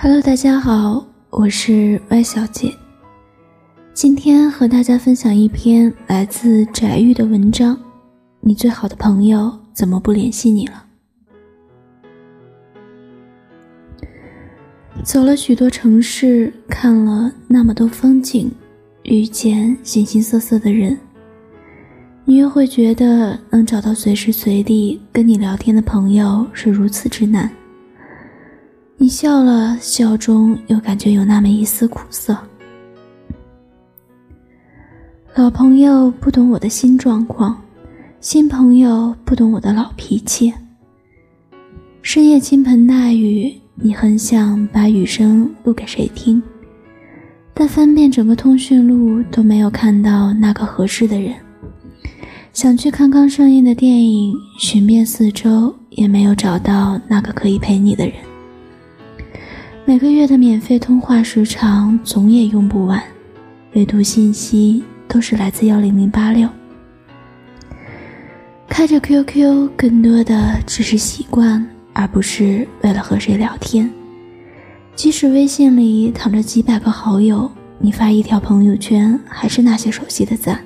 Hello，大家好，我是 Y 小姐。今天和大家分享一篇来自翟玉的文章：你最好的朋友怎么不联系你了？走了许多城市，看了那么多风景，遇见形形色色的人，你又会觉得能找到随时随地跟你聊天的朋友是如此之难。你笑了，笑中又感觉有那么一丝苦涩。老朋友不懂我的新状况，新朋友不懂我的老脾气。深夜倾盆大雨，你很想把雨声录给谁听，但翻遍整个通讯录都没有看到那个合适的人。想去看刚上映的电影，寻遍四周也没有找到那个可以陪你的人。每个月的免费通话时长总也用不完，唯独信息都是来自幺零零八六。开着 QQ，更多的只是习惯，而不是为了和谁聊天。即使微信里躺着几百个好友，你发一条朋友圈，还是那些熟悉的赞。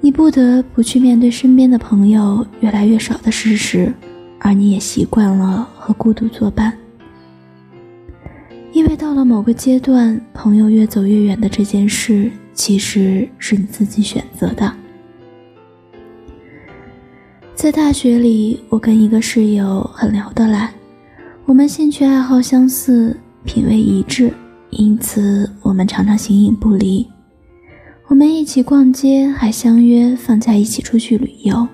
你不得不去面对身边的朋友越来越少的事实，而你也习惯了和孤独作伴。到了某个阶段，朋友越走越远的这件事，其实是你自己选择的。在大学里，我跟一个室友很聊得来，我们兴趣爱好相似，品味一致，因此我们常常形影不离。我们一起逛街，还相约放假一起出去旅游。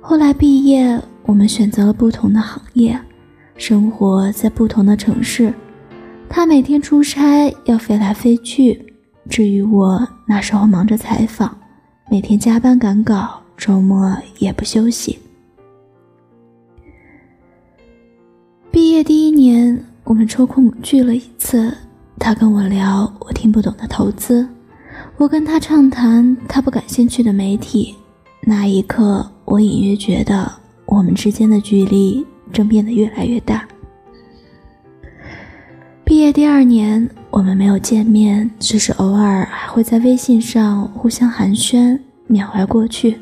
后来毕业，我们选择了不同的行业，生活在不同的城市。他每天出差要飞来飞去，至于我那时候忙着采访，每天加班赶稿，周末也不休息。毕业第一年，我们抽空聚了一次，他跟我聊我听不懂的投资，我跟他畅谈他不感兴趣的媒体。那一刻，我隐约觉得我们之间的距离正变得越来越大。第二年，我们没有见面，只是偶尔还会在微信上互相寒暄，缅怀过去。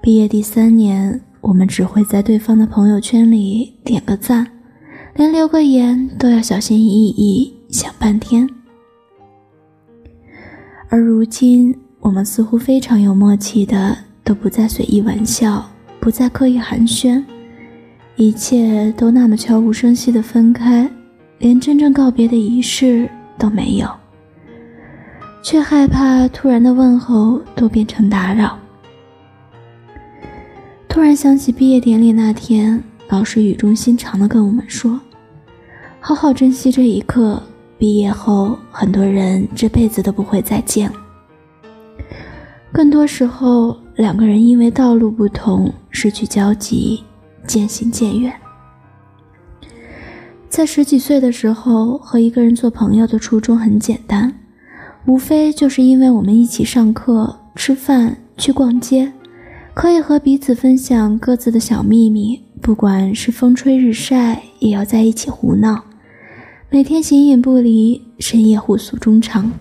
毕业第三年，我们只会在对方的朋友圈里点个赞，连留个言都要小心翼翼想半天。而如今，我们似乎非常有默契的，都不再随意玩笑，不再刻意寒暄，一切都那么悄无声息的分开。连真正告别的仪式都没有，却害怕突然的问候都变成打扰。突然想起毕业典礼那天，老师语重心长地跟我们说：“好好珍惜这一刻，毕业后很多人这辈子都不会再见。更多时候，两个人因为道路不同失去交集，渐行渐远。”在十几岁的时候，和一个人做朋友的初衷很简单，无非就是因为我们一起上课、吃饭、去逛街，可以和彼此分享各自的小秘密，不管是风吹日晒，也要在一起胡闹，每天形影不离，深夜互诉衷肠。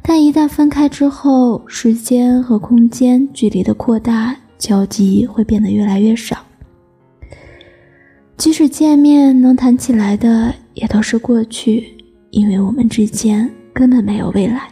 但一旦分开之后，时间和空间距离的扩大，交集会变得越来越少。即使见面能谈起来的，也都是过去，因为我们之间根本没有未来。